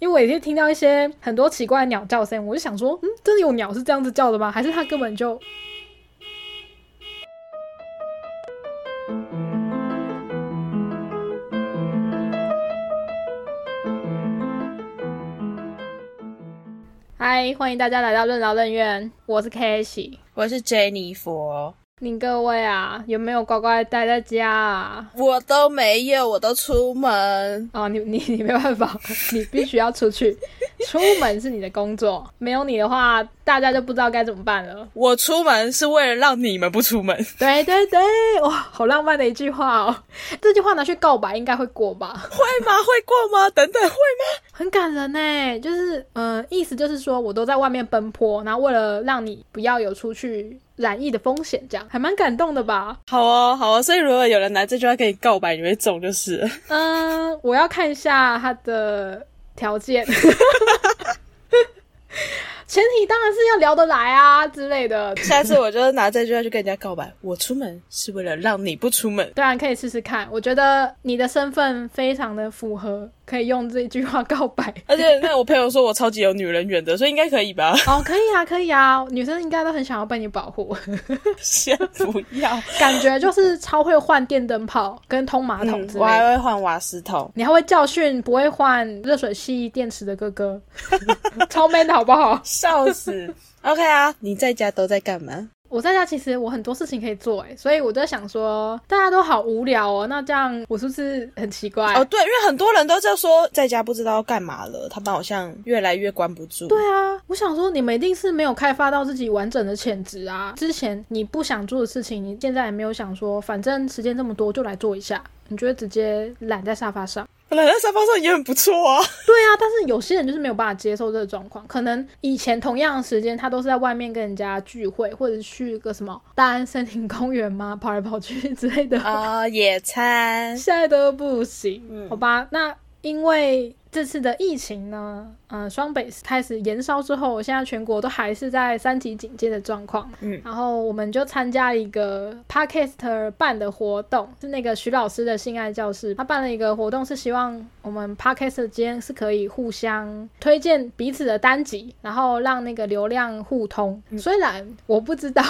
因为我也是听到一些很多奇怪的鸟叫声，我就想说，嗯，真的有鸟是这样子叫的吗？还是它根本就……嗨，欢迎大家来到任劳任怨，我是 K C，我是 Jennifer。您各位啊，有没有乖乖待在家啊？我都没有，我都出门。哦，你你 你没办法，你必须要出去。出门是你的工作，没有你的话，大家就不知道该怎么办了。我出门是为了让你们不出门。对对对，哇，好浪漫的一句话哦！这句话拿去告白应该会过吧？会吗？会过吗？等等，会吗？很感人呢，就是呃，意思就是说我都在外面奔波，然后为了让你不要有出去染疫的风险，这样还蛮感动的吧？好哦，好哦。所以如果有人拿这句话跟你告白，你会中就是。嗯，我要看一下他的。条件，前提当然是要聊得来啊之类的。下次我就拿这句话去跟人家告白。我出门是为了让你不出门。当然可以试试看，我觉得你的身份非常的符合。可以用这句话告白，而且那我朋友说我超级有女人缘的，所以应该可以吧？哦，可以啊，可以啊，女生应该都很想要被你保护。先不要，感觉就是超会换电灯泡跟通马桶之类。我还会换瓦斯桶，你还会教训不会换热水器电池的哥哥，超 man 的好不好？笑死。OK 啊，你在家都在干嘛？我在家其实我很多事情可以做哎，所以我在想说，大家都好无聊哦，那这样我是不是很奇怪？哦，对，因为很多人都在说在家不知道要干嘛了，他们好像越来越关不住。对啊，我想说你们一定是没有开发到自己完整的潜质啊。之前你不想做的事情，你现在也没有想说，反正时间这么多就来做一下，你觉得直接懒在沙发上？懒在沙发上也很不错啊。对啊，但是有些人就是没有办法接受这个状况。可能以前同样的时间，他都是在外面跟人家聚会，或者去个什么大安森林公园吗？跑来跑去之类的啊，野餐，现在都不行。好吧，那因为。这次的疫情呢，呃，双北开始延烧之后，现在全国都还是在三级警戒的状况。嗯，然后我们就参加一个 Podcaster 办的活动，是那个徐老师的性爱教室，他办了一个活动，是希望我们 Podcaster 间是可以互相推荐彼此的单集，然后让那个流量互通。虽然我不知道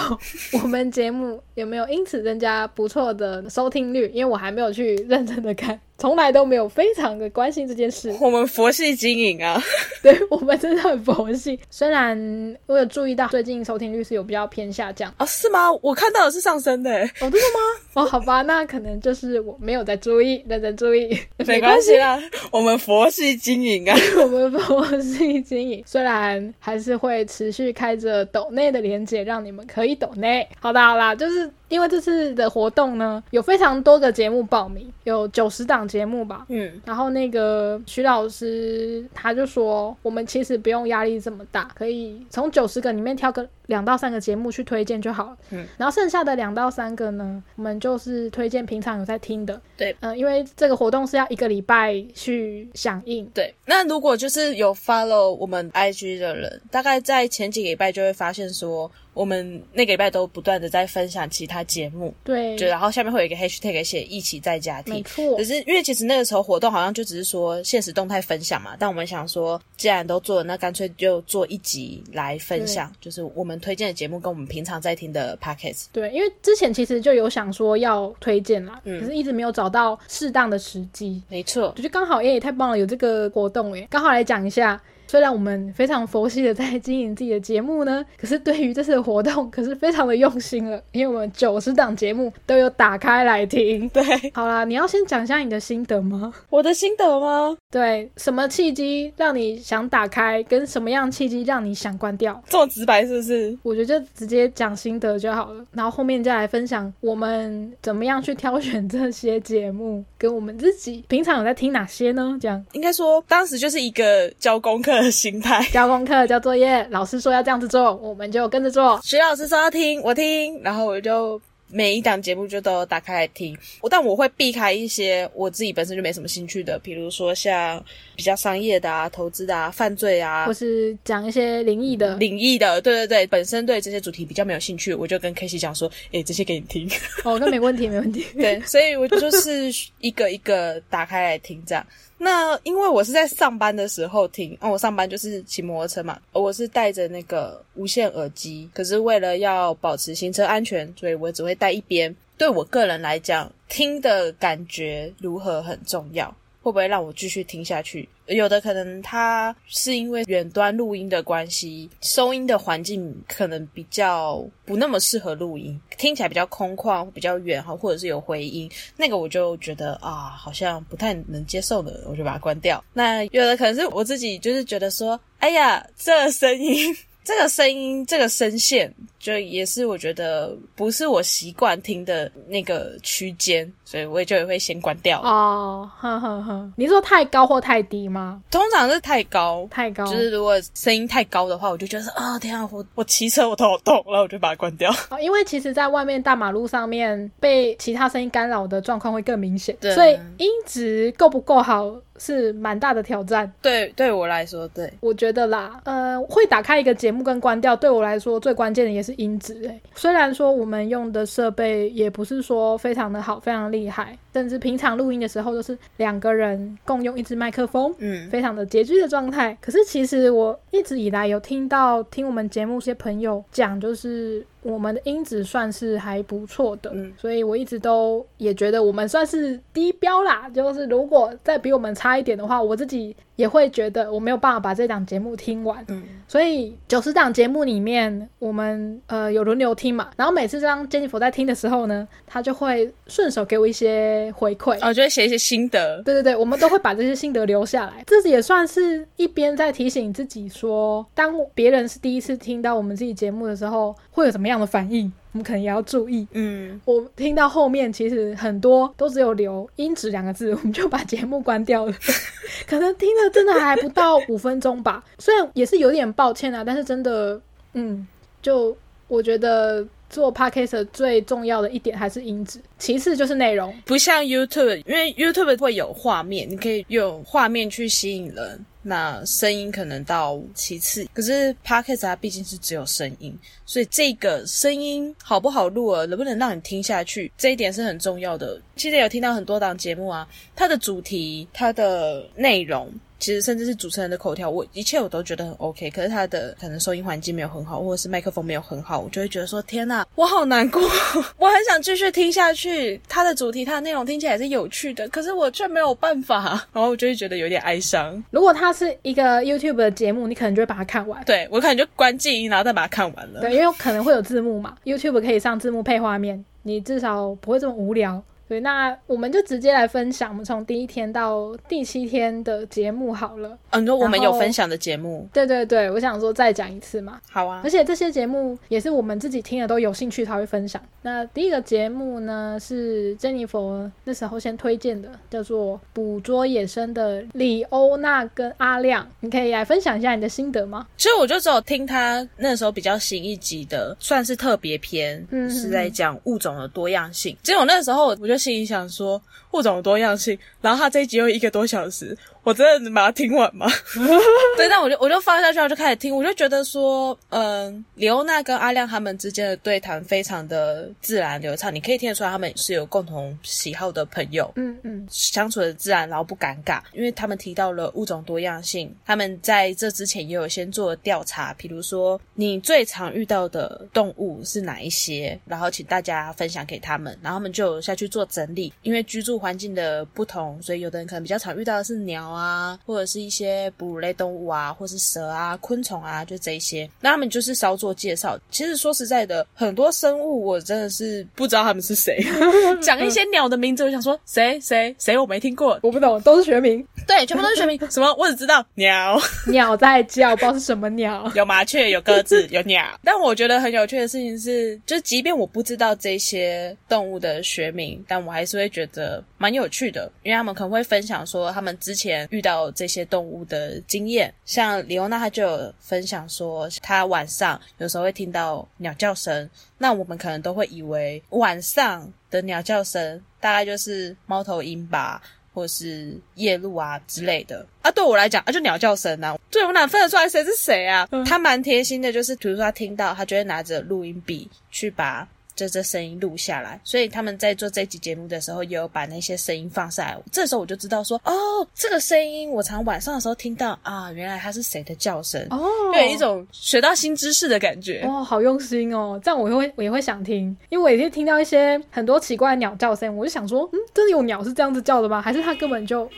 我们节目有没有因此增加不错的收听率，因为我还没有去认真的看。从来都没有非常的关心这件事。我们佛系经营啊，对我们真的很佛系。虽然我有注意到最近收听率是有比较偏下降啊，是吗？我看到的是上升的。哦，真的吗？哦，好吧，那可能就是我没有在注意，认真注意，没关系啦。我们佛系经营啊，我们佛系经营，虽然还是会持续开着抖内的连接，让你们可以抖内。好的，好啦，就是。因为这次的活动呢，有非常多个节目报名，有九十档节目吧。嗯，然后那个徐老师他就说，我们其实不用压力这么大，可以从九十个里面挑个两到三个节目去推荐就好了。嗯，然后剩下的两到三个呢，我们就是推荐平常有在听的。对，嗯，因为这个活动是要一个礼拜去响应。对，那如果就是有 follow 我们 IG 的人，大概在前几个礼拜就会发现说。我们那个礼拜都不断的在分享其他节目，对，就然后下面会有一个 hashtag 写一起在家庭，没错。可是因为其实那个时候活动好像就只是说现实动态分享嘛，但我们想说，既然都做了，那干脆就做一集来分享，就是我们推荐的节目跟我们平常在听的 podcast。对，因为之前其实就有想说要推荐啦，可是一直没有找到适当的时机。没错，就刚好，耶，太棒了，有这个活动耶，刚好来讲一下。虽然我们非常佛系的在经营自己的节目呢，可是对于这次的活动可是非常的用心了，因为我们九十档节目都有打开来听。对，好啦，你要先讲一下你的心得吗？我的心得吗？对，什么契机让你想打开，跟什么样契机让你想关掉？这么直白是不是？我觉得就直接讲心得就好了，然后后面再来分享我们怎么样去挑选这些节目，跟我们自己平常有在听哪些呢？这样应该说当时就是一个交功课。心态 交功课交作业，老师说要这样子做，我们就跟着做。徐老师说要听，我听，然后我就每一档节目就都打开来听。我但我会避开一些我自己本身就没什么兴趣的，比如说像比较商业的啊、投资的啊、犯罪啊，或是讲一些灵异的、灵异的。对对对，本身对这些主题比较没有兴趣，我就跟 K C 讲说，哎，这些给你听。哦，那没问题，没问题。对，所以我就是一个一个打开来听这样。那因为我是在上班的时候听，哦，我上班就是骑摩托车嘛，我是戴着那个无线耳机，可是为了要保持行车安全，所以我只会戴一边。对我个人来讲，听的感觉如何很重要。会不会让我继续听下去？有的可能它是因为远端录音的关系，收音的环境可能比较不那么适合录音，听起来比较空旷，比较远哈，或者是有回音，那个我就觉得啊，好像不太能接受的，我就把它关掉。那有的可能是我自己就是觉得说，哎呀，这声音。这个声音，这个声线，就也是我觉得不是我习惯听的那个区间，所以我也就也会先关掉。哦，呵呵呵，你说太高或太低吗？通常是太高，太高。就是如果声音太高的话，我就觉得啊，天啊，我我骑车我头好痛，然后我就把它关掉。因为其实，在外面大马路上面被其他声音干扰的状况会更明显，对所以音质够不够好是蛮大的挑战。对，对我来说，对我觉得啦，呃，会打开一个节目跟关掉，对我来说最关键的也是音质。诶，虽然说我们用的设备也不是说非常的好，非常厉害，甚至平常录音的时候都是两个人共用一支麦克风，嗯，非常的拮据的状态。可是其实我一直以来有听到听我们节目些朋友讲，就是我们的音质算是还不错的，嗯所以我一直都也觉得我们算是低标啦。就是如果再比我们差一点的话，我自己也会觉得我没有办法把这档节目听完。嗯，所以九十档节目里面，我们呃有轮流听嘛，然后每次当 Jennifer 在听的时候呢，他就会顺手给我一些回馈。哦，就会写一些心得。对对对，我们都会把这些心得留下来，这也算是一边在提醒自己说，当别人是第一次听到我们自己节目的时候，会有什么样的反应，我们可能也要注意。嗯，我听到后面，其实很多都只有留“音质”两个字，我们就把节目关掉了。可能听了真的还不到五分钟吧，虽然也是有点抱歉啊，但是真的，嗯，就我觉得做 podcast 最重要的一点还是音质，其次就是内容。不像 YouTube，因为 YouTube 会有画面，你可以用画面去吸引人。那声音可能到其次，可是 Podcast 它毕竟是只有声音，所以这个声音好不好录啊，能不能让你听下去，这一点是很重要的。其实有听到很多档节目啊，它的主题、它的内容。其实甚至是主持人的口条，我一切我都觉得很 OK。可是他的可能收音环境没有很好，或者是麦克风没有很好，我就会觉得说：天呐，我好难过，我很想继续听下去。他的主题、他的内容听起来是有趣的，可是我却没有办法，然后我就会觉得有点哀伤。如果它是一个 YouTube 的节目，你可能就会把它看完。对我可能就关静音，然后再把它看完了。对，因因为可能会有字幕嘛，YouTube 可以上字幕配画面，你至少不会这么无聊。对，那我们就直接来分享，我们从第一天到第七天的节目好了。嗯，你说我们有分享的节目，对对对，我想说再讲一次嘛。好啊而。且这些节目也是我们自己听了都有兴趣才会分享。那第一个节目呢是 Jennifer 那时候先推荐的，叫做《捕捉野生的李欧娜跟阿亮》，你可以来分享一下你的心得吗？其实我就只有听他那时候比较新一集的，算是特别篇，嗯是在讲物种的多样性。结果那时候我就心里想说，物种多样性，然后他这一集又一个多小时，我真的能把它听完吗？对，但我就我就放下去，我就开始听，我就觉得说，嗯，李欧娜跟阿亮他们之间的对谈非常的自然流畅，你可以听得出来他们是有共同喜好的朋友。嗯嗯相处的自然，然后不尴尬，因为他们提到了物种多样性，他们在这之前也有先做调查，比如说你最常遇到的动物是哪一些，然后请大家分享给他们，然后他们就下去做整理，因为居住环境的不同，所以有的人可能比较常遇到的是鸟啊，或者是一些哺乳类动物啊，或是蛇啊、昆虫啊，就这一些，那他们就是稍作介绍。其实说实在的，很多生物我真的是不知道他们是谁，讲一些鸟的名字，我想说谁谁谁我没听过，我不懂，都是学名。对，全部都是学名。什么？我只知道鸟，鸟在叫，不知道是什么鸟。有麻雀，有鸽子，有鸟。但我觉得很有趣的事情是，就即便我不知道这些动物的学名，但我还是会觉得蛮有趣的，因为他们可能会分享说他们之前遇到这些动物的经验。像李欧娜，她就有分享说，她晚上有时候会听到鸟叫声，那我们可能都会以为晚上的鸟叫声大概就是猫头鹰吧。或是夜鹭啊之类的啊，对我来讲啊，就鸟叫声啊，对我哪分得出来谁是谁啊？他蛮贴心的，就是比如说他听到，他就会拿着录音笔去把。这这声音录下来，所以他们在做这期节目的时候，也有把那些声音放下来。这时候我就知道说，哦，这个声音我常晚上的时候听到啊，原来它是谁的叫声哦，有一种学到新知识的感觉哦，好用心哦，这样我会我也会想听，因为我也是听到一些很多奇怪的鸟叫声，我就想说，嗯，真的有鸟是这样子叫的吗？还是它根本就。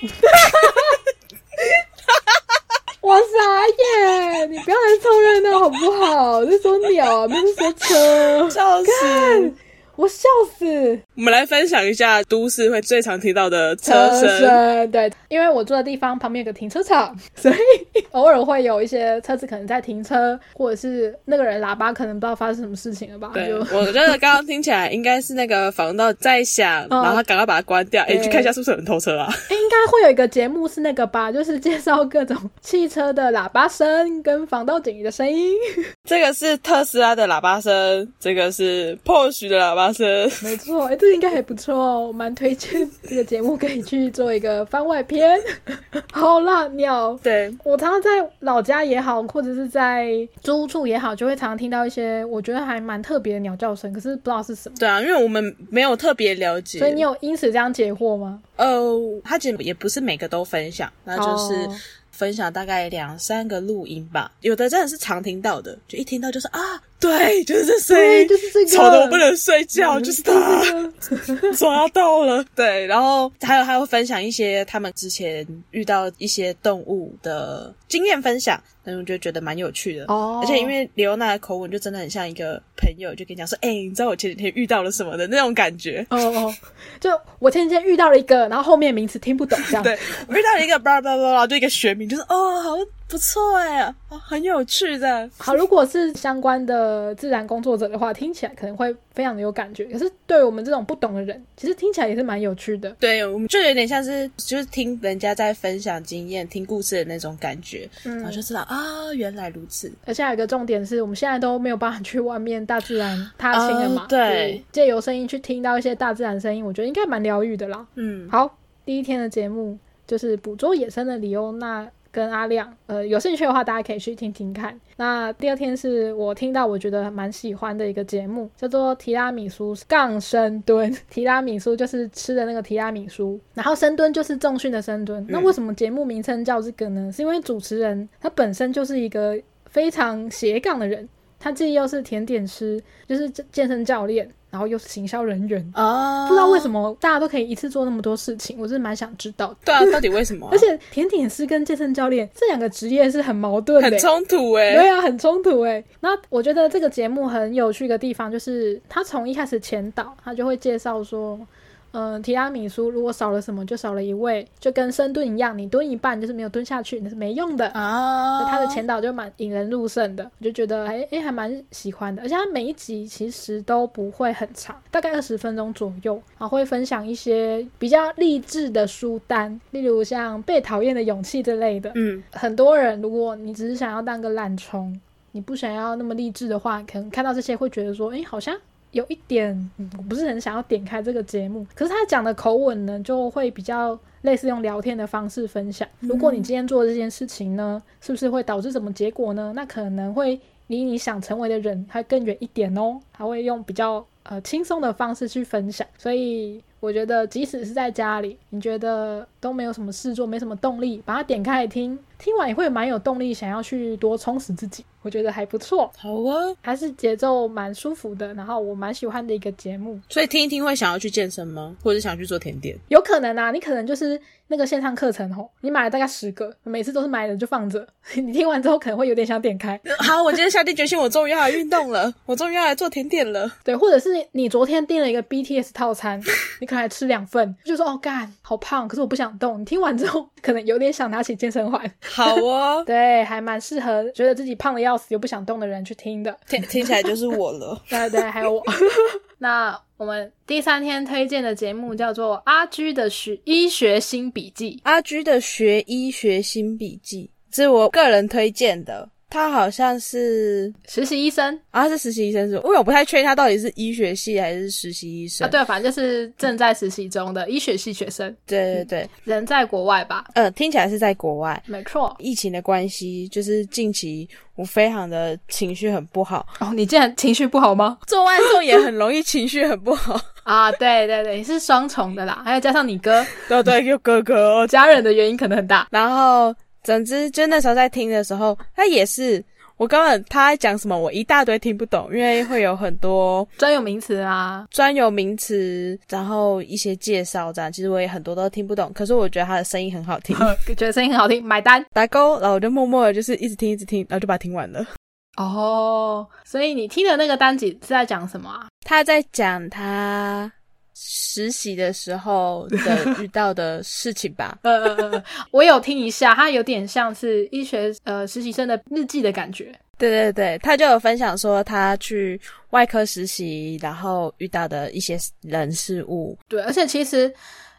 我傻眼！你不要来凑热闹好不好？是说鸟，不是说车。笑死！我笑死！我们来分享一下都市会最常听到的车声。对，因为我住的地方旁边有个停车场，所以偶尔会有一些车子可能在停车，或者是那个人喇叭可能不知道发生什么事情了吧？对，我觉得刚刚听起来应该是那个防盗在响，然后他赶快把它关掉。哎，去看一下是不是有人偷车啊？哎，应该会有一个节目是那个吧，就是介绍各种汽车的喇叭声跟防盗警语的声音。这个是特斯拉的喇叭声，这个是 Porsche 的喇叭声。没错，哎，这应该还不错哦，我蛮推荐这个节目可以去做一个番外篇。好啦，鸟，对我常常在老家也好，或者是在租屋处也好，就会常常听到一些我觉得还蛮特别的鸟叫声，可是不知道是什么。对啊，因为我们没有特别了解，所以你有因此这样解惑吗？呃，他其实也不是每个都分享，那就是分享大概两三个录音吧，有的真的是常听到的，就一听到就是啊。对，就是这声音，就是这个，吵得我不能睡觉，就是他，抓到了。对，然后还有还会分享一些他们之前遇到一些动物的经验分享，那我就觉得蛮有趣的。哦，而且因为刘娜的口吻就真的很像一个朋友，就跟你讲说：“哎，你知道我前几天遇到了什么的那种感觉。”哦哦，就我前几天遇到了一个，然后后面名词听不懂这样。对，我遇到了一个巴拉巴拉，就一个学名，就是哦，好不错哎，哦，很有趣的。好，如果是相关的。呃，自然工作者的话，听起来可能会非常的有感觉。可是对我们这种不懂的人，其实听起来也是蛮有趣的。对，我们就有点像是就是听人家在分享经验、听故事的那种感觉，嗯然后就知道啊，原来如此。而且还有一个重点是，我们现在都没有办法去外面大自然踏青了嘛？对，借由声音去听到一些大自然声音，我觉得应该蛮疗愈的啦。嗯，好，第一天的节目就是捕捉野生的理由。那跟阿亮，呃，有兴趣的话，大家可以去听听看。那第二天是我听到我觉得蛮喜欢的一个节目，叫做提拉米苏杠深蹲。提拉米苏就是吃的那个提拉米苏，然后深蹲就是重训的深蹲。那为什么节目名称叫这个呢？是因为主持人他本身就是一个非常斜杠的人，他自己又是甜点师，就是健身教练。然后又是行销人员哦，不知道为什么大家都可以一次做那么多事情，我是蛮想知道。对啊，到底为什么？而且甜点师跟健身教练这两个职业是很矛盾的，很冲突哎。对啊，很冲突哎。那我觉得这个节目很有趣的地方，就是他从一开始前导，他就会介绍说。嗯，提拉米苏如果少了什么，就少了一味，就跟深蹲一样，你蹲一半就是没有蹲下去，那是没用的啊。他的前导就蛮引人入胜的，我就觉得哎哎还蛮喜欢的，而且他每一集其实都不会很长，大概二十分钟左右，然后会分享一些比较励志的书单，例如像《被讨厌的勇气》之类的。嗯，很多人如果你只是想要当个懒虫，你不想要那么励志的话，可能看到这些会觉得说，哎，好像。有一点，我不是很想要点开这个节目，可是他讲的口吻呢，就会比较类似用聊天的方式分享。如果你今天做这件事情呢，是不是会导致什么结果呢？那可能会离你想成为的人还更远一点哦。他会用比较呃轻松的方式去分享，所以我觉得即使是在家里，你觉得都没有什么事做，没什么动力，把它点开来听。听完也会蛮有动力，想要去多充实自己，我觉得还不错。好啊，还是节奏蛮舒服的，然后我蛮喜欢的一个节目。所以听一听会想要去健身吗？或者想去做甜点？有可能啊，你可能就是那个线上课程吼，你买了大概十个，每次都是买了就放着，你听完之后可能会有点想点开。好，我今天下定决心，我终于要来运动了，我终于要来做甜点了。对，或者是你昨天订了一个 BTS 套餐，你可能还吃两份，就说哦干，好胖，可是我不想动。你听完之后，可能有点想拿起健身环。好哦，对，还蛮适合觉得自己胖的要死又不想动的人去听的，听听起来就是我了。对对，还有我。那我们第三天推荐的节目叫做《阿居的学医学新笔记》。阿居的学医学新笔记是我个人推荐的。他好像是实习医生啊，他是实习医生是？因为我不太确定他到底是医学系还是实习医生啊。对，反正就是正在实习中的医学系学生。对对对，人在国外吧？嗯，听起来是在国外。没错，疫情的关系，就是近期我非常的情绪很不好。哦，你竟然情绪不好吗？做外送也很容易情绪很不好 啊。对对对，是双重的啦，还有加上你哥，对 对，有哥哥，家人的原因可能很大。然后。总之，就那时候在听的时候，他也是我根本他在讲什么，我一大堆听不懂，因为会有很多专有名词啊，专有名词，然后一些介绍这样，其实我也很多都听不懂。可是我觉得他的声音很好听，觉得声音很好听，买单打勾，然后我就默默的，就是一直听，一直听，然后就把它听完了。哦，所以你听的那个单集是在讲什么啊？他在讲他。实习的时候的遇到的事情吧。呃呃呃，我有听一下，他有点像是医学呃实习生的日记的感觉。对对对，他就有分享说他去外科实习，然后遇到的一些人事物。对，而且其实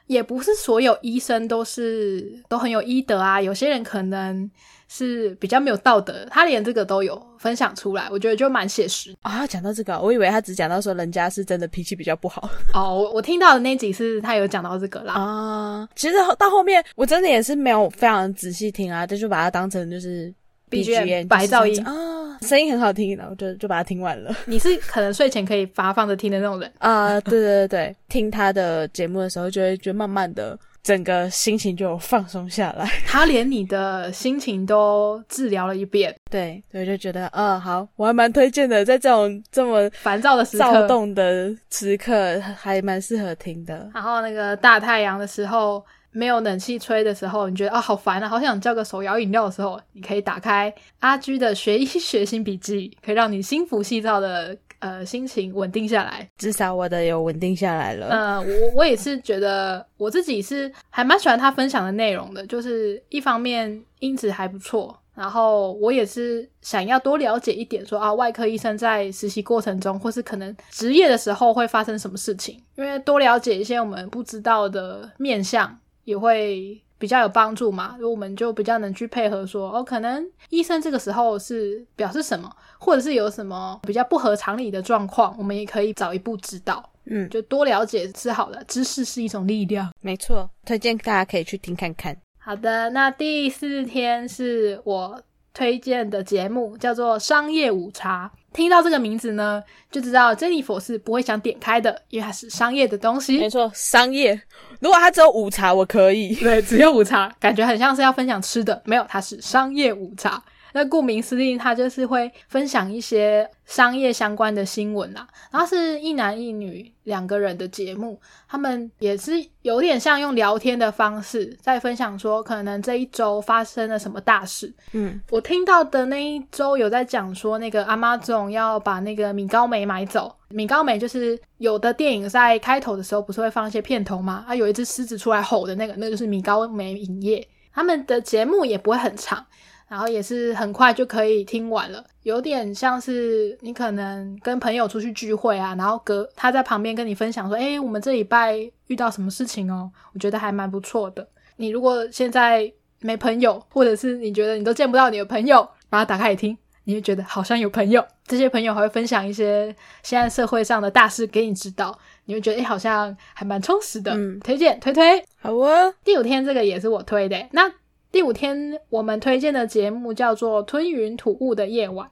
也不是所有医生都是都很有医德啊，有些人可能。是比较没有道德，他连这个都有分享出来，我觉得就蛮写实啊。讲到这个，我以为他只讲到说人家是真的脾气比较不好 哦。我我听到的那集是他有讲到这个啦啊。其实到后面我真的也是没有非常仔细听啊，就就把它当成就是 G M 白噪音啊，声音很好听，然后就就把它听完了。你是可能睡前可以发放着听的那种人 啊？对对对对，听他的节目的时候，就会就慢慢的。整个心情就放松下来，他连你的心情都治疗了一遍。对，所以就觉得，嗯，好，我还蛮推荐的，在这种这么烦躁的时刻、躁动的时刻，还蛮适合听的。然后那个大太阳的时候，没有冷气吹的时候，你觉得啊，好烦啊，好想叫个手摇饮料的时候，你可以打开阿居的学医学新笔记，可以让你心浮气躁的。呃，心情稳定下来，至少我的有稳定下来了。呃，我我也是觉得我自己是还蛮喜欢他分享的内容的，就是一方面音质还不错，然后我也是想要多了解一点，说啊，外科医生在实习过程中或是可能职业的时候会发生什么事情，因为多了解一些我们不知道的面相也会。比较有帮助嘛，我们就比较能去配合说，哦，可能医生这个时候是表示什么，或者是有什么比较不合常理的状况，我们也可以早一步知道。嗯，就多了解是好的，知识是一种力量。没错，推荐大家可以去听看看。好的，那第四天是我推荐的节目，叫做《商业午茶》。听到这个名字呢，就知道 Jennifer 是不会想点开的，因为它是商业的东西。没错，商业。如果它只有午茶，我可以。对，只有午茶，感觉很像是要分享吃的。没有，它是商业午茶。那顾名思义，他就是会分享一些商业相关的新闻啦。然后是一男一女两个人的节目，他们也是有点像用聊天的方式在分享说，可能这一周发生了什么大事。嗯，我听到的那一周有在讲说，那个阿妈总要把那个米高梅买走。米高梅就是有的电影在开头的时候不是会放一些片头吗？啊，有一只狮子出来吼的那个，那就是米高梅影业。他们的节目也不会很长。然后也是很快就可以听完了，有点像是你可能跟朋友出去聚会啊，然后隔他在旁边跟你分享说：“哎，我们这礼拜遇到什么事情哦？”我觉得还蛮不错的。你如果现在没朋友，或者是你觉得你都见不到你的朋友，把它打开来听，你会觉得好像有朋友。这些朋友还会分享一些现在社会上的大事给你知道，你会觉得哎，好像还蛮充实的。嗯，推荐推推，好啊。第五天这个也是我推的，那。第五天，我们推荐的节目叫做《吞云吐雾的夜晚》。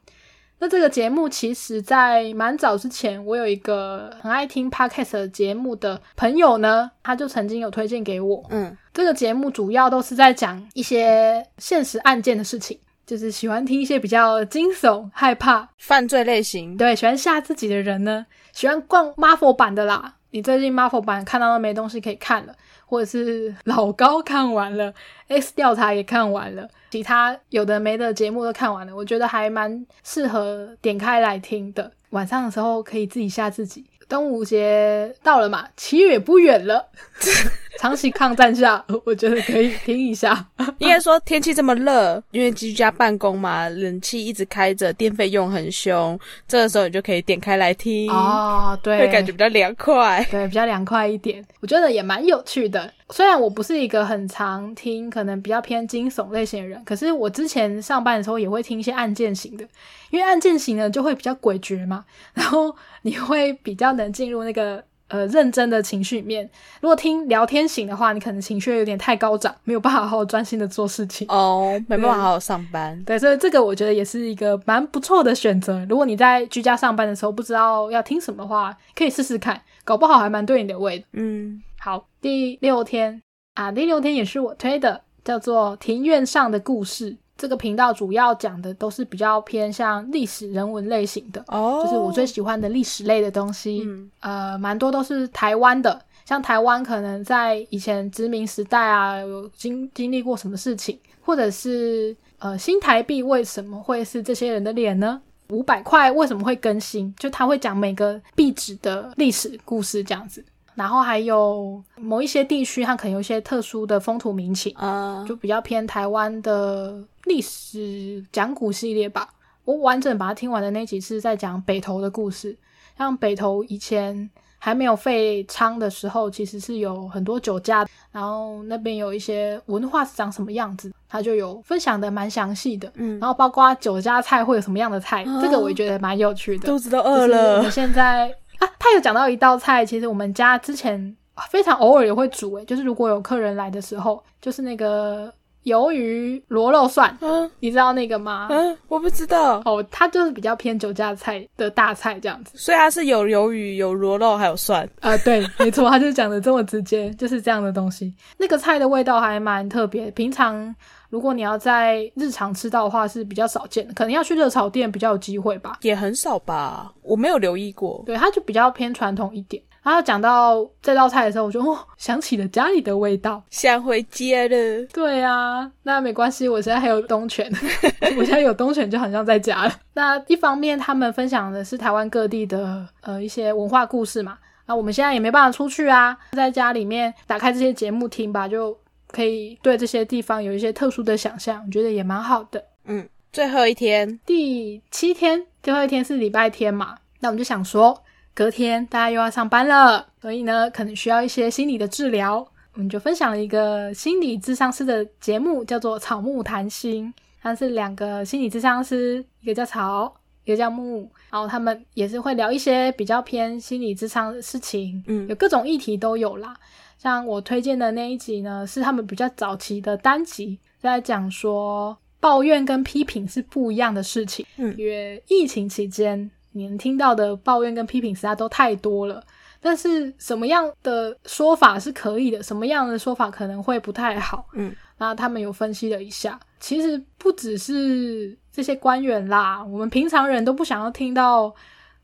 那这个节目其实，在蛮早之前，我有一个很爱听 podcast 节目的朋友呢，他就曾经有推荐给我。嗯，这个节目主要都是在讲一些现实案件的事情，就是喜欢听一些比较惊悚、害怕、犯罪类型。对，喜欢吓自己的人呢，喜欢逛 Marvel 版的啦。你最近 Marvel 版看到都没东西可以看了。或者是 老高看完了，X 调查也看完了，其他有的没的节目都看完了，我觉得还蛮适合点开来听的。晚上的时候可以自己吓自己。端午节到了嘛，七月也不远了，长期抗战下，我觉得可以听一下。应该说天气这么热，因为居家办公嘛，冷气一直开着，电费用很凶，这个时候你就可以点开来听哦，对，会感觉比较凉快，对，比较凉快一点。我觉得也蛮有趣的。虽然我不是一个很常听，可能比较偏惊悚类型的人，可是我之前上班的时候也会听一些案件型的，因为案件型的就会比较诡谲嘛，然后你会比较能进入那个。呃，认真的情绪里面，如果听聊天型的话，你可能情绪有点太高涨，没有办法好好专心的做事情哦，没办法好好上班。对，所以这个我觉得也是一个蛮不错的选择。如果你在居家上班的时候不知道要听什么话，可以试试看，搞不好还蛮对你的胃的。嗯，好，第六天啊，第六天也是我推的，叫做《庭院上的故事》。这个频道主要讲的都是比较偏向历史人文类型的，哦，就是我最喜欢的历史类的东西。呃，蛮多都是台湾的，像台湾可能在以前殖民时代啊，有经经历过什么事情，或者是呃新台币为什么会是这些人的脸呢？五百块为什么会更新？就他会讲每个币值的历史故事这样子。然后还有某一些地区，它可能有一些特殊的风土民情，啊，就比较偏台湾的历史讲古系列吧。我完整把它听完的那几次在讲北投的故事，像北投以前还没有废娼的时候，其实是有很多酒家，然后那边有一些文化是长什么样子，他就有分享的蛮详细的。嗯，然后包括酒家菜会有什么样的菜，这个我也觉得蛮有趣的。肚子都饿了，我现在。啊，他有讲到一道菜，其实我们家之前非常偶尔也会煮，诶，就是如果有客人来的时候，就是那个鱿鱼螺肉蒜，嗯，你知道那个吗？嗯，我不知道。哦，它就是比较偏酒家菜的大菜这样子，所以它是有鱿鱼、有螺肉还有蒜。啊，对，没错，他就讲的这么直接，就是这样的东西。那个菜的味道还蛮特别，平常。如果你要在日常吃到的话是比较少见的，可能要去热炒店比较有机会吧，也很少吧，我没有留意过。对，它就比较偏传统一点。然后讲到这道菜的时候，我就哦想起了家里的味道，想回家了。对啊，那没关系，我现在还有东泉，我现在有东泉就好像在家了。那一方面他们分享的是台湾各地的呃一些文化故事嘛，那我们现在也没办法出去啊，在家里面打开这些节目听吧，就。可以对这些地方有一些特殊的想象，我觉得也蛮好的。嗯，最后一天，第七天，最后一天是礼拜天嘛？那我们就想说，隔天大家又要上班了，所以呢，可能需要一些心理的治疗。我们就分享了一个心理智商师的节目，叫做《草木谈心》，它是两个心理智商师，一个叫草，一个叫木，然后他们也是会聊一些比较偏心理智商的事情，嗯，有各种议题都有啦。像我推荐的那一集呢，是他们比较早期的单集，在讲说抱怨跟批评是不一样的事情。嗯，因为疫情期间，你能听到的抱怨跟批评实在都太多了。但是什么样的说法是可以的，什么样的说法可能会不太好？嗯，那他们有分析了一下，其实不只是这些官员啦，我们平常人都不想要听到。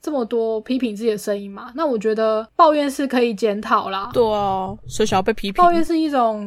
这么多批评自己的声音嘛？那我觉得抱怨是可以检讨啦。对啊，所以想要被批评。抱怨是一种，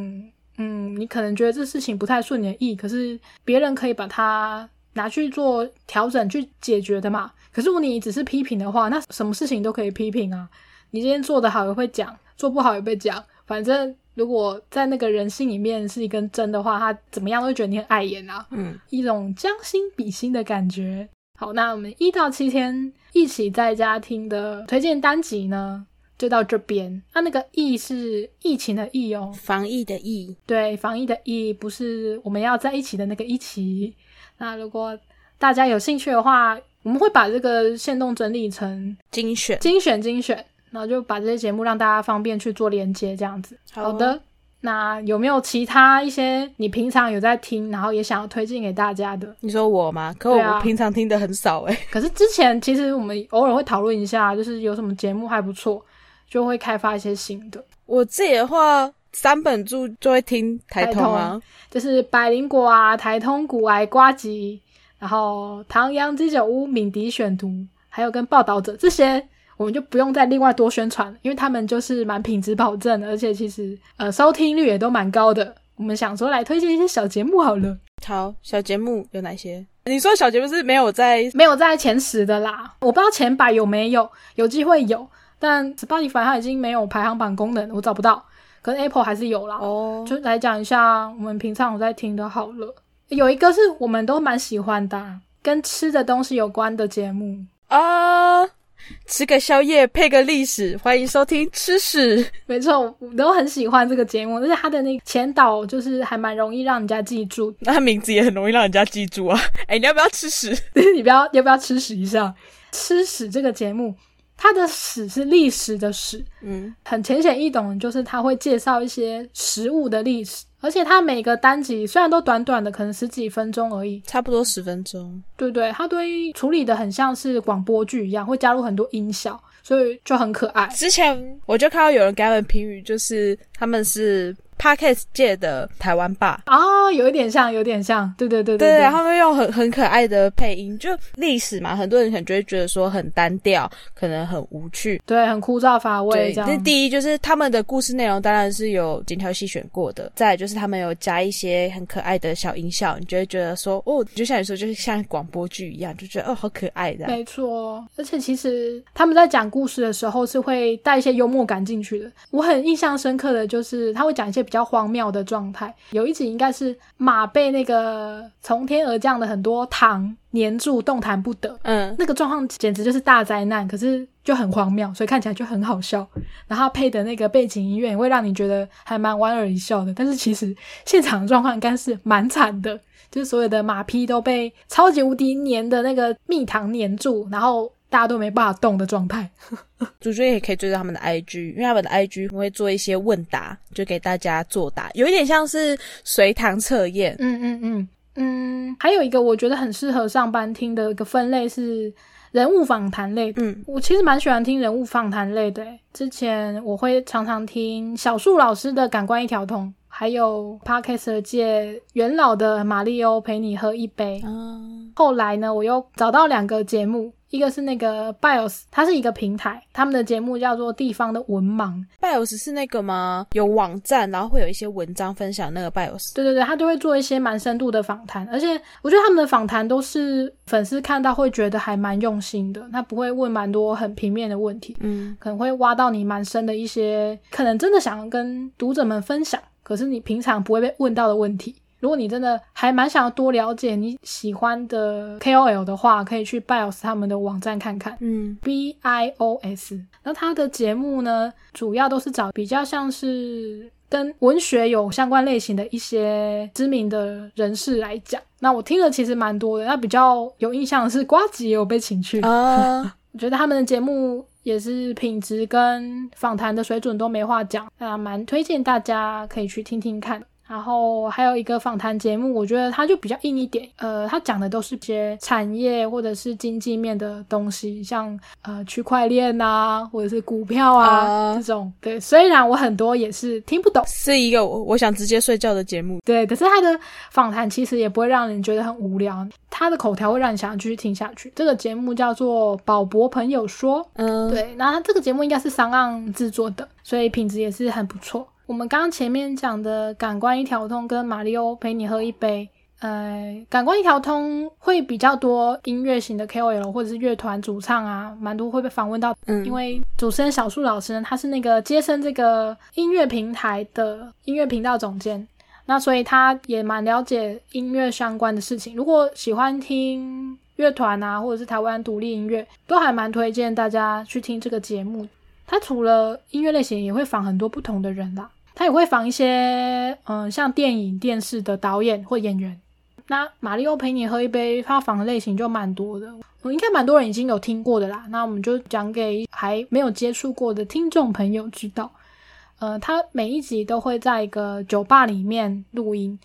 嗯，你可能觉得这事情不太顺你的意，可是别人可以把它拿去做调整、去解决的嘛。可是如果你只是批评的话，那什么事情都可以批评啊。你今天做得好也会讲，做不好也被讲。反正如果在那个人性里面是一根针的话，他怎么样都会觉得你很碍眼啊。嗯，一种将心比心的感觉。好，那我们一到七天一起在家听的推荐单集呢，就到这边。那那个“疫”是疫情的“疫”哦，防疫的“疫”。对，防疫的“疫”不是我们要在一起的那个“一起”。那如果大家有兴趣的话，我们会把这个线动整理成精选、精选、精选，然后就把这些节目让大家方便去做连接，这样子。好的。那有没有其他一些你平常有在听，然后也想要推荐给大家的？你说我吗？可我平常听的很少哎。可是之前其实我们偶尔会讨论一下，就是有什么节目还不错，就会开发一些新的。我自己的话，三本著就会听台通啊，就是百灵果啊、台通、古癌瓜吉，然后唐阳鸡酒屋、敏迪选图，还有跟报道者这些。我们就不用再另外多宣传，因为他们就是蛮品质保证，而且其实呃收听率也都蛮高的。我们想说来推荐一些小节目好了。好，小节目有哪些？你说小节目是没有在没有在前十的啦，我不知道前百有没有，有机会有，但 Spotify 它已经没有排行榜功能，我找不到。可能 Apple 还是有啦。哦，就来讲一下我们平常有在听的好了。有一个是我们都蛮喜欢的，跟吃的东西有关的节目啊。吃个宵夜配个历史，欢迎收听吃史。没错，我都很喜欢这个节目，而且它的那个前导就是还蛮容易让人家记住，那名字也很容易让人家记住啊。哎，你要不要吃屎？你不要要不要吃屎一下？吃屎这个节目，它的屎是历史的屎，嗯，很浅显易懂，就是它会介绍一些食物的历史。而且它每个单集虽然都短短的，可能十几分钟而已，差不多十分钟。对对，它对处理的很像是广播剧一样，会加入很多音效，所以就很可爱。之前我就看到有人给他们评语，就是他们是。Podcast 界的台湾霸啊，有一点像，有点像，对对对对对，然后用很很可爱的配音，就历史嘛，很多人可能就会觉得说很单调，可能很无趣，对，很枯燥乏味这样。那第一就是他们的故事内容当然是有精挑细选过的，再就是他们有加一些很可爱的小音效，你就会觉得说哦，就像你说，就是像广播剧一样，就觉得哦，好可爱的。没错，而且其实他们在讲故事的时候是会带一些幽默感进去的。我很印象深刻的就是他会讲一些。比较荒谬的状态，有一集应该是马被那个从天而降的很多糖粘住，动弹不得。嗯，那个状况简直就是大灾难，可是就很荒谬，所以看起来就很好笑。然后配的那个背景音乐也会让你觉得还蛮莞尔一笑的。但是其实现场状况应该是蛮惨的，就是所有的马匹都被超级无敌粘的那个蜜糖粘住，然后。大家都没办法动的状态，主角也可以追到他们的 IG，因为他们的 IG 会做一些问答，就给大家作答，有一点像是随堂测验。嗯嗯嗯嗯，还有一个我觉得很适合上班听的一个分类是人物访谈类。嗯，我其实蛮喜欢听人物访谈类的。之前我会常常听小树老师的《感官一条通》，还有 Parker 界元老的马里欧陪你喝一杯。嗯，后来呢，我又找到两个节目。一个是那个 BIOS，它是一个平台，他们的节目叫做《地方的文盲》。BIOS 是那个吗？有网站，然后会有一些文章分享。那个 BIOS，对对对，他就会做一些蛮深度的访谈，而且我觉得他们的访谈都是粉丝看到会觉得还蛮用心的。他不会问蛮多很平面的问题，嗯，可能会挖到你蛮深的一些，可能真的想跟读者们分享，可是你平常不会被问到的问题。如果你真的还蛮想要多了解你喜欢的 KOL 的话，可以去 BIOS 他们的网站看看。嗯，BIOS。那他的节目呢，主要都是找比较像是跟文学有相关类型的一些知名的人士来讲。那我听了其实蛮多的。那比较有印象的是瓜子也有被请去啊。我觉得他们的节目也是品质跟访谈的水准都没话讲，那蛮推荐大家可以去听听看。然后还有一个访谈节目，我觉得它就比较硬一点。呃，它讲的都是些产业或者是经济面的东西，像呃区块链啊，或者是股票啊这种。对，虽然我很多也是听不懂，是一个我我想直接睡觉的节目。对，可是他的访谈其实也不会让人觉得很无聊，他的口条会让你想要继续听下去。这个节目叫做宝博朋友说，嗯，对，然后这个节目应该是商岸制作的，所以品质也是很不错。我们刚刚前面讲的感官一条通跟马里欧陪你喝一杯，呃，感官一条通会比较多音乐型的 KOL 或者是乐团主唱啊，蛮多会被访问到。嗯，因为主持人小树老师呢，他是那个接生这个音乐平台的音乐频道总监，那所以他也蛮了解音乐相关的事情。如果喜欢听乐团啊，或者是台湾独立音乐，都还蛮推荐大家去听这个节目。他除了音乐类型，也会访很多不同的人啦。他也会访一些，嗯，像电影、电视的导演或演员。那马里奥陪你喝一杯，他访的类型就蛮多的，应该蛮多人已经有听过的啦。那我们就讲给还没有接触过的听众朋友知道。呃，他每一集都会在一个酒吧里面录音，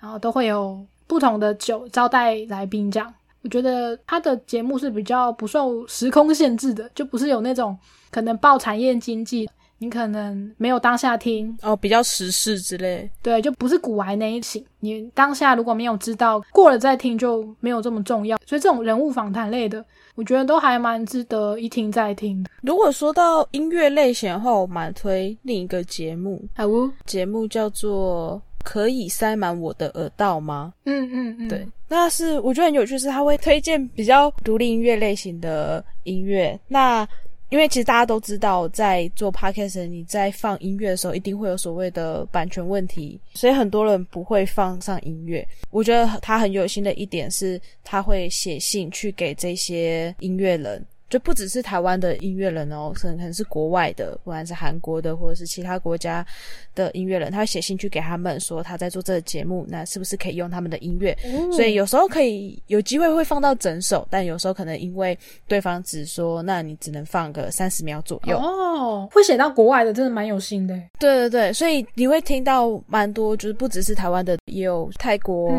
然后都会有不同的酒招待来宾。这样，我觉得他的节目是比较不受时空限制的，就不是有那种可能报产业经济。你可能没有当下听哦，比较时事之类，对，就不是古玩那一型。你当下如果没有知道，过了再听就没有这么重要。所以这种人物访谈类的，我觉得都还蛮值得一听再听。如果说到音乐类型的话，我蛮推另一个节目，好哦节目叫做《可以塞满我的耳道吗》？嗯嗯嗯，对，那是我觉得很有趣，是他会推荐比较独立音乐类型的音乐。那因为其实大家都知道，在做 podcast，你在放音乐的时候，一定会有所谓的版权问题，所以很多人不会放上音乐。我觉得他很有心的一点是，他会写信去给这些音乐人。就不只是台湾的音乐人哦，可能可能是国外的，不管是韩国的或者是其他国家的音乐人，他会写信去给他们说他在做这个节目，那是不是可以用他们的音乐？所以有时候可以有机会会放到整首，但有时候可能因为对方只说，那你只能放个三十秒左右哦，会写到国外的，真的蛮有心的。对对对，所以你会听到蛮多，就是不只是台湾的，也有泰国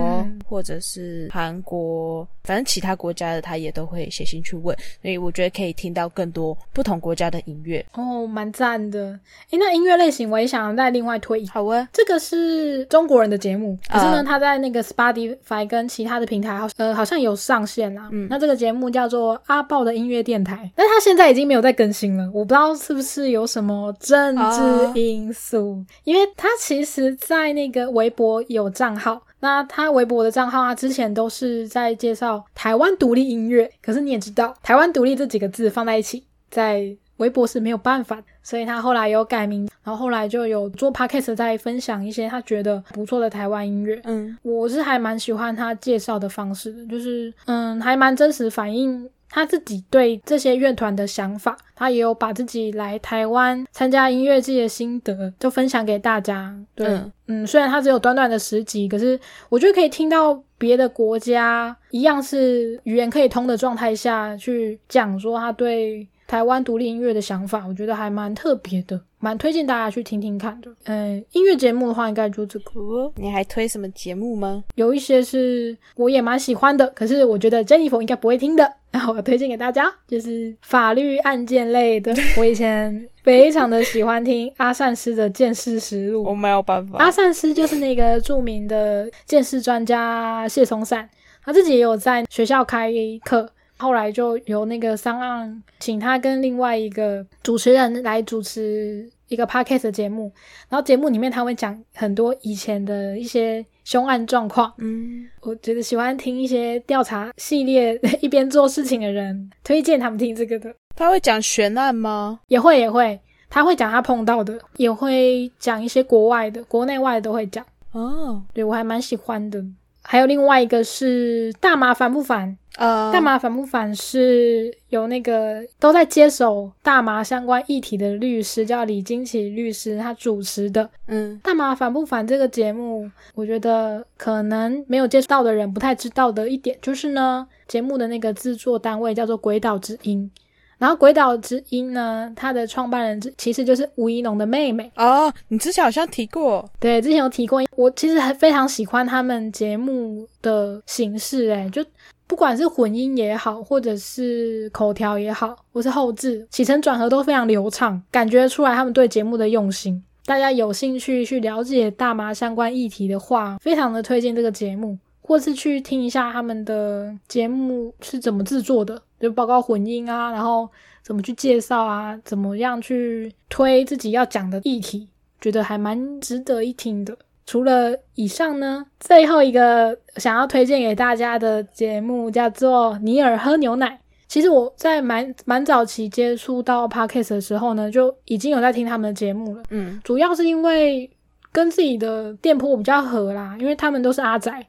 或者是韩国，反正其他国家的他也都会写信去问，所以我。觉得可以听到更多不同国家的音乐哦，蛮赞的。诶，那音乐类型我也想再另外推。好啊，这个是中国人的节目，可是呢，他在那个 Spotify 跟其他的平台好呃好像有上线啦。嗯，那这个节目叫做阿豹的音乐电台，但他现在已经没有在更新了，我不知道是不是有什么政治因素，因为他其实在那个微博有账号。那他微博的账号啊，之前都是在介绍台湾独立音乐，可是你也知道，台湾独立这几个字放在一起，在微博是没有办法，所以他后来有改名，然后后来就有做 podcast 在分享一些他觉得不错的台湾音乐。嗯，我是还蛮喜欢他介绍的方式的，就是嗯，还蛮真实反映。他自己对这些乐团的想法，他也有把自己来台湾参加音乐季的心得都分享给大家。对，嗯，虽然他只有短短的十集，可是我觉得可以听到别的国家一样是语言可以通的状态下去讲说他对。台湾独立音乐的想法，我觉得还蛮特别的，蛮推荐大家去听听看的。嗯，音乐节目的话，应该就这个。你还推什么节目吗？有一些是我也蛮喜欢的，可是我觉得 Jennifer 应该不会听的。然后我推荐给大家，就是法律案件类的。我以前非常的喜欢听阿善师的《见识实录》，我没有办法。阿善师就是那个著名的见识专家谢松善，他自己也有在学校开课。后来就由那个商岸请他跟另外一个主持人来主持一个 podcast 节目，然后节目里面他会讲很多以前的一些凶案状况。嗯，我觉得喜欢听一些调查系列，一边做事情的人推荐他们听这个的。他会讲悬案吗？也会也会，他会讲他碰到的，也会讲一些国外的、国内外的都会讲。哦，对我还蛮喜欢的。还有另外一个是大麻烦不烦？呃，大麻反不反是有那个都在接手大麻相关议题的律师，叫李金奇律师，他主持的。嗯，大麻反不反这个节目，我觉得可能没有接触到的人不太知道的一点就是呢，节目的那个制作单位叫做鬼岛之音。然后《鬼岛之音》呢，它的创办人其实就是吴一农的妹妹哦。你之前好像提过，对，之前有提过。我其实还非常喜欢他们节目的形式，诶就不管是混音也好，或者是口条也好，或是后置起承转合都非常流畅，感觉出来他们对节目的用心。大家有兴趣去了解大麻相关议题的话，非常的推荐这个节目，或是去听一下他们的节目是怎么制作的。就包括混音啊，然后怎么去介绍啊，怎么样去推自己要讲的议题，觉得还蛮值得一听的。除了以上呢，最后一个想要推荐给大家的节目叫做《尼尔喝牛奶》。其实我在蛮蛮早期接触到 podcast 的时候呢，就已经有在听他们的节目了。嗯，主要是因为跟自己的店铺比较合啦，因为他们都是阿宅，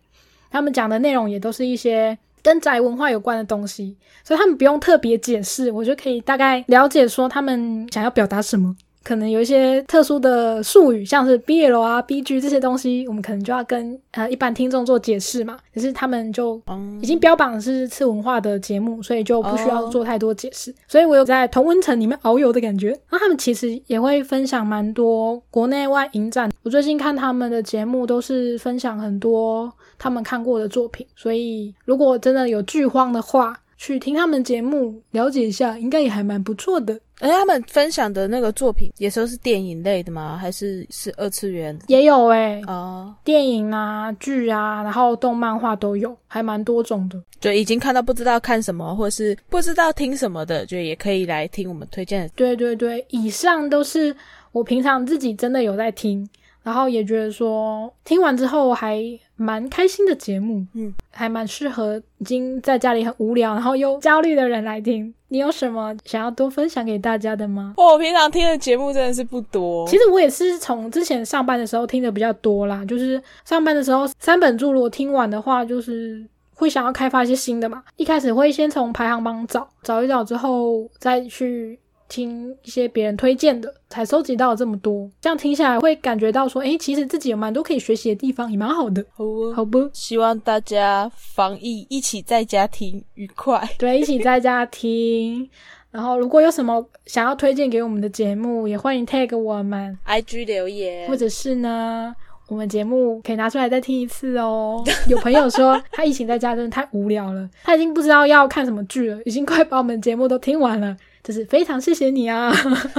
他们讲的内容也都是一些。跟宅文化有关的东西，所以他们不用特别解释，我就可以大概了解说他们想要表达什么。可能有一些特殊的术语，像是 BL 啊、BG 这些东西，我们可能就要跟呃一般听众做解释嘛。可是他们就已经标榜是次文化的节目，所以就不需要做太多解释。所以我有在同温层里面遨游的感觉。那他们其实也会分享蛮多国内外影展。我最近看他们的节目都是分享很多他们看过的作品，所以如果真的有剧荒的话，去听他们节目了解一下，应该也还蛮不错的。哎，他们分享的那个作品，也说是电影类的吗？还是是二次元？也有哎，哦，电影啊、剧啊，然后动漫画都有，还蛮多种的。就已经看到不知道看什么，或是不知道听什么的，就也可以来听我们推荐的。对对对，以上都是我平常自己真的有在听。然后也觉得说听完之后还蛮开心的节目，嗯，还蛮适合已经在家里很无聊然后又焦虑的人来听。你有什么想要多分享给大家的吗？我平常听的节目真的是不多，其实我也是从之前上班的时候听的比较多啦，就是上班的时候三本著如果听完的话，就是会想要开发一些新的嘛，一开始会先从排行榜找找一找之后再去。听一些别人推荐的，才收集到了这么多，这样听下来会感觉到说，哎，其实自己有蛮多可以学习的地方，也蛮好的。好不？好不？希望大家防疫一起在家听愉快。对，一起在家听。然后如果有什么想要推荐给我们的节目，也欢迎 tag 我们，IG 留言，或者是呢，我们节目可以拿出来再听一次哦。有朋友说他疫情在家真的太无聊了，他已经不知道要看什么剧了，已经快把我们节目都听完了。就是非常谢谢你啊！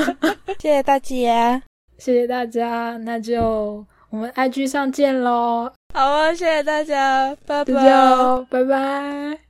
谢谢大姐，谢谢大家，那就我们 IG 上见喽！好啊，谢谢大家，拜拜，拜拜。